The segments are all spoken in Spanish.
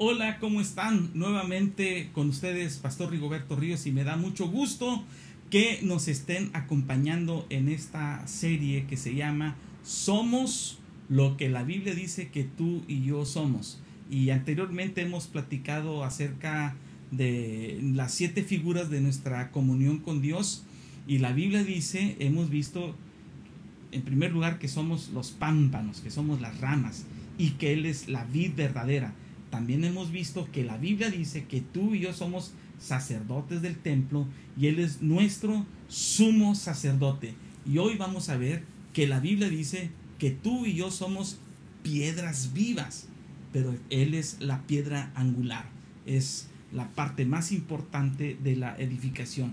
Hola, ¿cómo están? Nuevamente con ustedes, Pastor Rigoberto Ríos, y me da mucho gusto que nos estén acompañando en esta serie que se llama Somos lo que la Biblia dice que tú y yo somos. Y anteriormente hemos platicado acerca de las siete figuras de nuestra comunión con Dios. Y la Biblia dice, hemos visto en primer lugar que somos los pámpanos, que somos las ramas y que Él es la vid verdadera también hemos visto que la Biblia dice que tú y yo somos sacerdotes del templo y Él es nuestro sumo sacerdote. Y hoy vamos a ver que la Biblia dice que tú y yo somos piedras vivas, pero Él es la piedra angular, es la parte más importante de la edificación.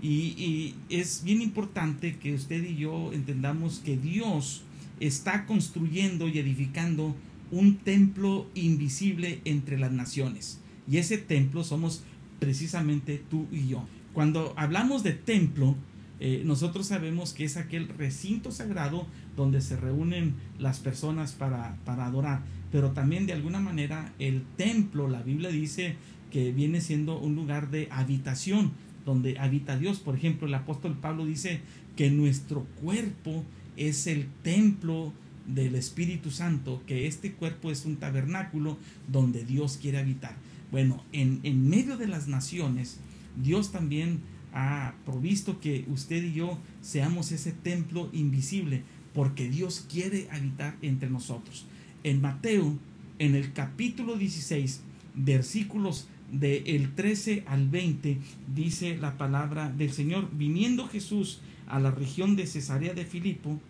Y, y es bien importante que usted y yo entendamos que Dios está construyendo y edificando un templo invisible entre las naciones. Y ese templo somos precisamente tú y yo. Cuando hablamos de templo, eh, nosotros sabemos que es aquel recinto sagrado donde se reúnen las personas para, para adorar. Pero también de alguna manera el templo, la Biblia dice que viene siendo un lugar de habitación, donde habita Dios. Por ejemplo, el apóstol Pablo dice que nuestro cuerpo es el templo del Espíritu Santo, que este cuerpo es un tabernáculo donde Dios quiere habitar. Bueno, en, en medio de las naciones, Dios también ha provisto que usted y yo seamos ese templo invisible, porque Dios quiere habitar entre nosotros. En Mateo, en el capítulo 16, versículos del el 13 al 20, dice la palabra del Señor, viniendo Jesús a la región de Cesarea de Filipo,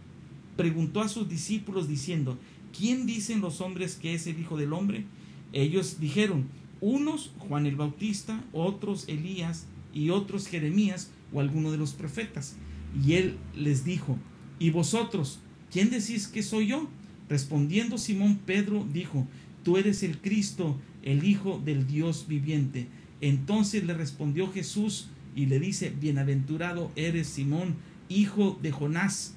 preguntó a sus discípulos diciendo, ¿quién dicen los hombres que es el Hijo del Hombre? Ellos dijeron, unos Juan el Bautista, otros Elías y otros Jeremías o alguno de los profetas. Y él les dijo, ¿y vosotros, quién decís que soy yo? Respondiendo Simón Pedro dijo, tú eres el Cristo, el Hijo del Dios viviente. Entonces le respondió Jesús y le dice, bienaventurado eres Simón, hijo de Jonás,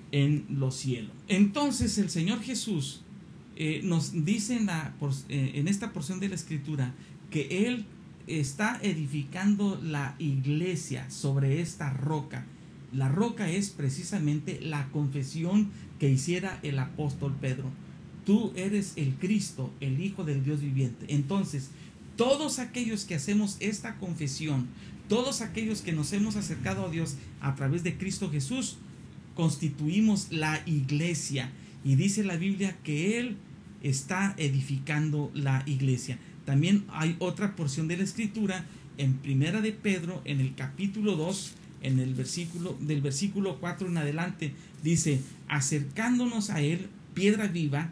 en los cielos. Entonces el Señor Jesús eh, nos dice en, la, eh, en esta porción de la escritura que Él está edificando la iglesia sobre esta roca. La roca es precisamente la confesión que hiciera el apóstol Pedro. Tú eres el Cristo, el Hijo del Dios viviente. Entonces, todos aquellos que hacemos esta confesión, todos aquellos que nos hemos acercado a Dios a través de Cristo Jesús, constituimos la iglesia. Y dice la Biblia que Él está edificando la iglesia. También hay otra porción de la escritura en Primera de Pedro, en el capítulo 2, en el versículo del versículo 4 en adelante, dice, acercándonos a Él, piedra viva,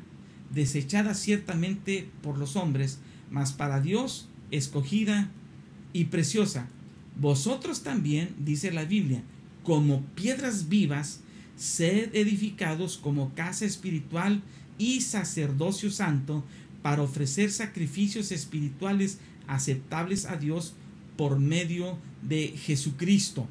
desechada ciertamente por los hombres, mas para Dios escogida y preciosa. Vosotros también, dice la Biblia, como piedras vivas, sed edificados como casa espiritual y sacerdocio santo para ofrecer sacrificios espirituales aceptables a Dios por medio de Jesucristo.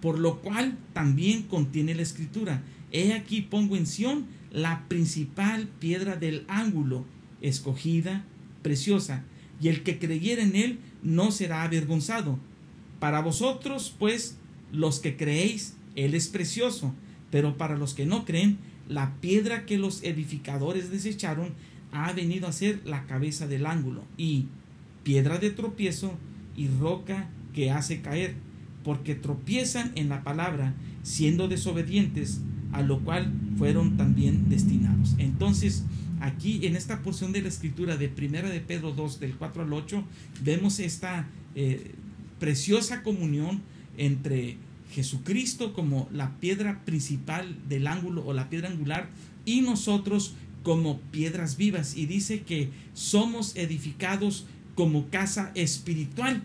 Por lo cual también contiene la escritura. He aquí pongo en Sión la principal piedra del ángulo, escogida, preciosa, y el que creyera en él no será avergonzado. Para vosotros, pues, los que creéis, él es precioso Pero para los que no creen, la piedra que los edificadores desecharon ha venido a ser la cabeza del ángulo y piedra de tropiezo y roca que hace caer, porque tropiezan en la palabra, siendo desobedientes, a lo cual fueron también destinados. Entonces, aquí en esta porción de la escritura de Primera de Pedro 2, del 4 al 8, vemos esta eh, preciosa comunión entre Jesucristo como la piedra principal del ángulo o la piedra angular y nosotros como piedras vivas. Y dice que somos edificados como casa espiritual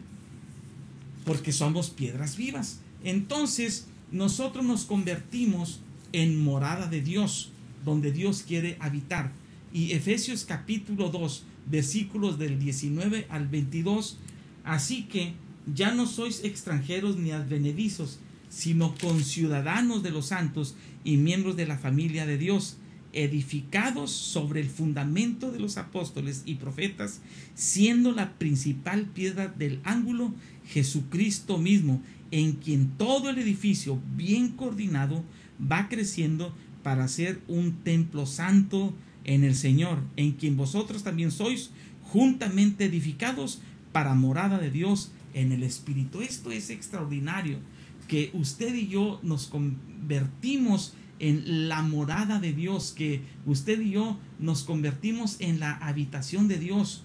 porque somos piedras vivas. Entonces nosotros nos convertimos en morada de Dios, donde Dios quiere habitar. Y Efesios capítulo 2, versículos del 19 al 22, así que ya no sois extranjeros ni advenedizos, sino conciudadanos de los santos y miembros de la familia de Dios, edificados sobre el fundamento de los apóstoles y profetas, siendo la principal piedra del ángulo Jesucristo mismo, en quien todo el edificio bien coordinado va creciendo para ser un templo santo en el Señor, en quien vosotros también sois juntamente edificados para morada de Dios en el Espíritu. Esto es extraordinario, que usted y yo nos convertimos en la morada de Dios, que usted y yo nos convertimos en la habitación de Dios,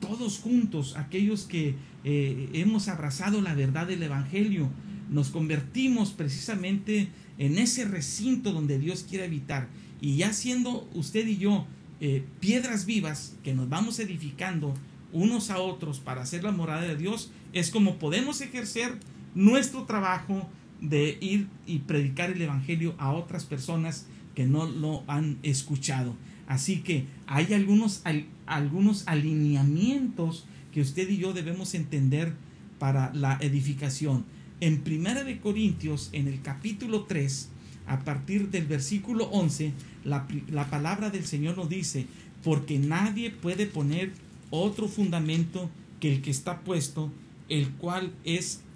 todos juntos, aquellos que eh, hemos abrazado la verdad del Evangelio, nos convertimos precisamente en ese recinto donde Dios quiere habitar. Y ya siendo usted y yo eh, piedras vivas que nos vamos edificando unos a otros para hacer la morada de Dios, es como podemos ejercer nuestro trabajo de ir y predicar el Evangelio a otras personas que no lo han escuchado. Así que hay algunos, algunos alineamientos que usted y yo debemos entender para la edificación. En Primera de Corintios, en el capítulo 3, a partir del versículo 11, la, la palabra del Señor nos dice, porque nadie puede poner otro fundamento que el que está puesto, el cual es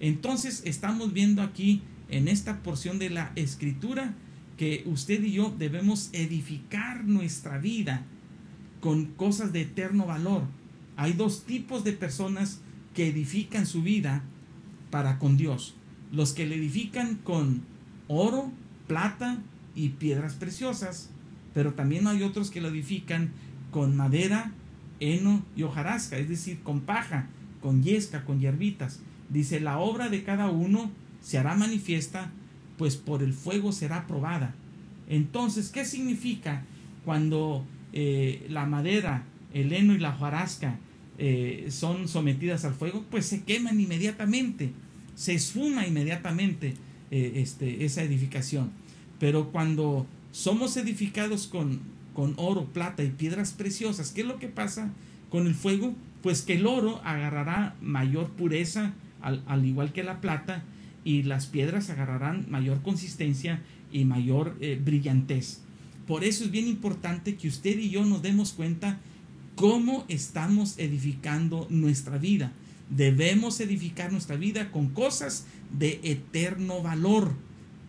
Entonces estamos viendo aquí en esta porción de la escritura que usted y yo debemos edificar nuestra vida con cosas de eterno valor. Hay dos tipos de personas que edifican su vida para con Dios. Los que le edifican con oro, plata y piedras preciosas, pero también hay otros que lo edifican con madera, heno y hojarasca, es decir, con paja, con yesca, con hierbitas. Dice, la obra de cada uno se hará manifiesta, pues por el fuego será probada. Entonces, ¿qué significa cuando eh, la madera, el heno y la hojarasca eh, son sometidas al fuego? Pues se queman inmediatamente, se esfuma inmediatamente eh, este, esa edificación. Pero cuando somos edificados con, con oro, plata y piedras preciosas, ¿qué es lo que pasa con el fuego? Pues que el oro agarrará mayor pureza, al, igual que la plata, y las piedras agarrarán mayor consistencia y mayor eh, brillantez. Por eso es bien importante que usted y yo nos demos cuenta cómo estamos edificando nuestra vida. Debemos edificar nuestra vida con cosas de eterno valor,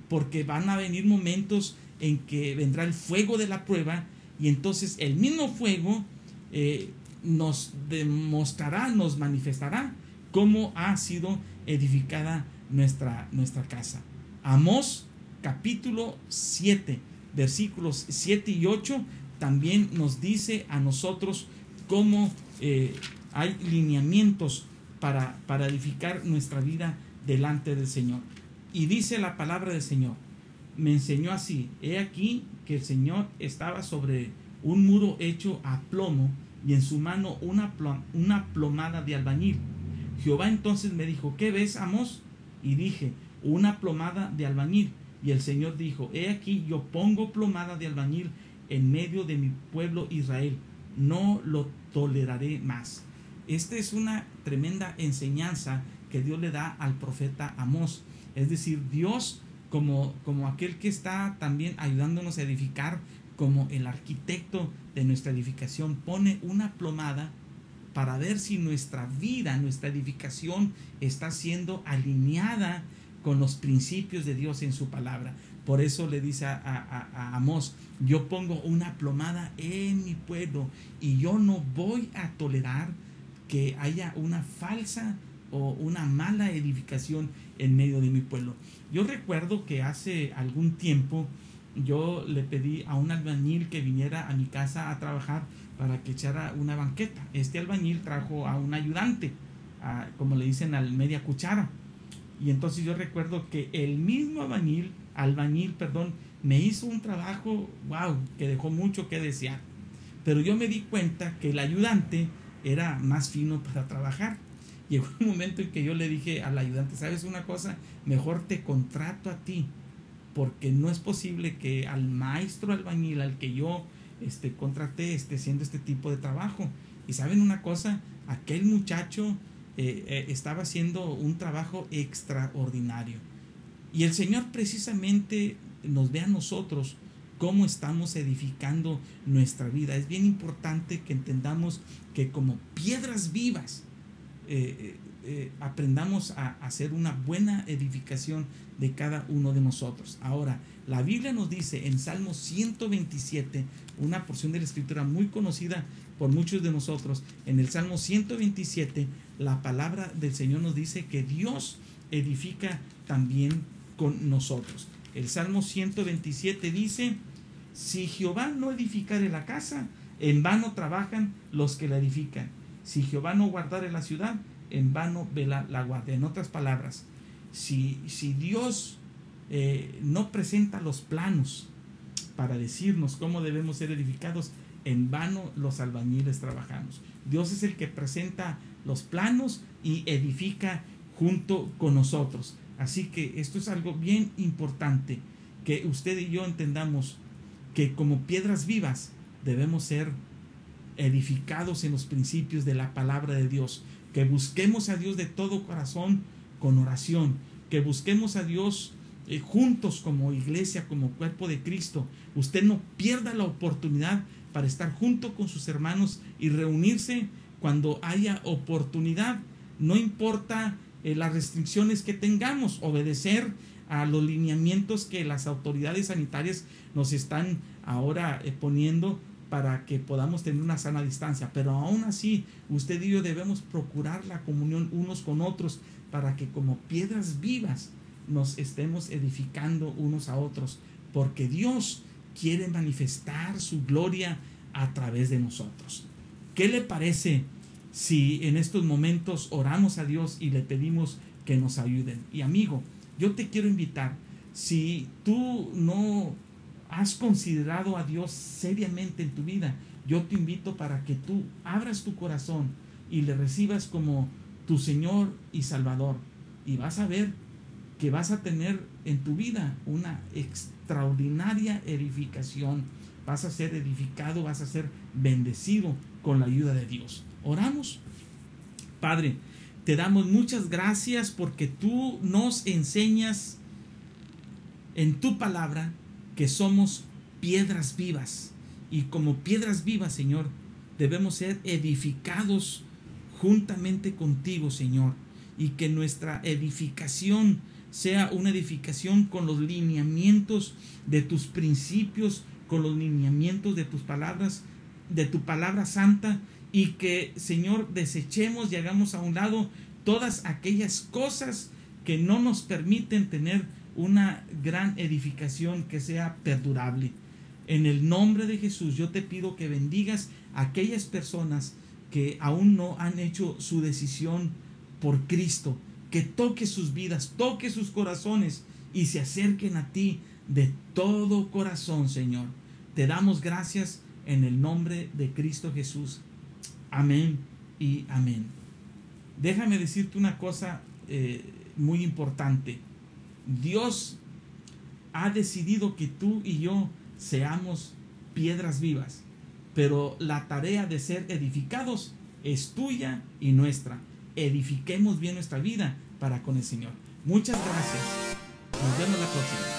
porque van a venir momentos en que vendrá el fuego de la prueba y entonces el mismo fuego eh, nos demostrará, nos manifestará cómo ha sido edificada nuestra, nuestra casa. Amós capítulo 7, versículos 7 y 8, también nos dice a nosotros cómo eh, hay lineamientos para, para edificar nuestra vida delante del Señor. Y dice la palabra del Señor, me enseñó así, he aquí que el Señor estaba sobre un muro hecho a plomo y en su mano una, una plomada de albañil. Jehová entonces me dijo, ¿qué ves, Amos? Y dije, una plomada de albañil. Y el Señor dijo, he aquí yo pongo plomada de albañil en medio de mi pueblo Israel, no lo toleraré más. Esta es una tremenda enseñanza que Dios le da al profeta Amós. Es decir, Dios como, como aquel que está también ayudándonos a edificar, como el arquitecto de nuestra edificación, pone una plomada para ver si nuestra vida, nuestra edificación está siendo alineada con los principios de Dios en su palabra. Por eso le dice a, a, Amós, yo pongo una plomada en mi pueblo y yo no voy a tolerar que haya una falsa o una mala edificación en medio de mi pueblo. Yo recuerdo que hace algún tiempo yo le pedí a un albañil que viniera a mi casa a trabajar para que echara una banqueta. Este albañil trajo a un ayudante, como le dicen al media cuchara. Y entonces yo recuerdo que el mismo albañil, albañil, perdón, me hizo un trabajo, wow, que dejó mucho que desear. Pero yo me di cuenta que el ayudante era más fino para trabajar. Llegó un momento en que yo le dije al ayudante, ¿sabes una cosa? Mejor te contrato a ti, porque no es posible que al maestro albañil al que yo este, contraté esté haciendo este tipo de trabajo. Y saben una cosa, aquel muchacho eh, eh, estaba haciendo un trabajo extraordinario. Y el Señor precisamente nos ve a nosotros cómo estamos edificando nuestra vida. Es bien importante que entendamos que como piedras vivas eh, aprendamos a hacer una buena edificación de cada uno de nosotros. Ahora, la Biblia nos dice en Salmo 127, una porción de la escritura muy conocida por muchos de nosotros, en el Salmo 127, la palabra del Señor nos dice que Dios edifica también con nosotros. El Salmo 127 dice, si Jehová no edificare la casa, en vano trabajan los que la edifican. Si Jehová no guardare la ciudad, en vano vela la guardia. En otras palabras, si, si Dios eh, no presenta los planos para decirnos cómo debemos ser edificados, en vano los albañiles trabajamos. Dios es el que presenta los planos y edifica junto con nosotros. Así que esto es algo bien importante, que usted y yo entendamos que como piedras vivas debemos ser edificados en los principios de la palabra de Dios, que busquemos a Dios de todo corazón con oración, que busquemos a Dios eh, juntos como iglesia, como cuerpo de Cristo. Usted no pierda la oportunidad para estar junto con sus hermanos y reunirse cuando haya oportunidad. No importa eh, las restricciones que tengamos, obedecer a los lineamientos que las autoridades sanitarias nos están ahora eh, poniendo para que podamos tener una sana distancia. Pero aún así, usted y yo debemos procurar la comunión unos con otros para que como piedras vivas nos estemos edificando unos a otros, porque Dios quiere manifestar su gloria a través de nosotros. ¿Qué le parece si en estos momentos oramos a Dios y le pedimos que nos ayuden? Y amigo, yo te quiero invitar, si tú no has considerado a Dios seriamente en tu vida, yo te invito para que tú abras tu corazón y le recibas como tu Señor y Salvador. Y vas a ver que vas a tener en tu vida una extraordinaria edificación. Vas a ser edificado, vas a ser bendecido con la ayuda de Dios. Oramos. Padre, te damos muchas gracias porque tú nos enseñas en tu palabra que somos piedras vivas. Y como piedras vivas, Señor, debemos ser edificados juntamente contigo, Señor. Y que nuestra edificación sea una edificación con los lineamientos de tus principios, con los lineamientos de tus palabras, de tu palabra santa, y que, Señor, desechemos y hagamos a un lado todas aquellas cosas que no nos permiten tener una gran edificación que sea perdurable. En el nombre de Jesús yo te pido que bendigas a aquellas personas que aún no han hecho su decisión por Cristo, que toque sus vidas, toque sus corazones y se acerquen a ti de todo corazón, Señor. Te damos gracias en el nombre de Cristo Jesús. Amén y amén. Déjame decirte una cosa eh, muy importante. Dios ha decidido que tú y yo seamos piedras vivas. Pero la tarea de ser edificados es tuya y nuestra. Edifiquemos bien nuestra vida para con el Señor. Muchas gracias. Nos vemos la próxima.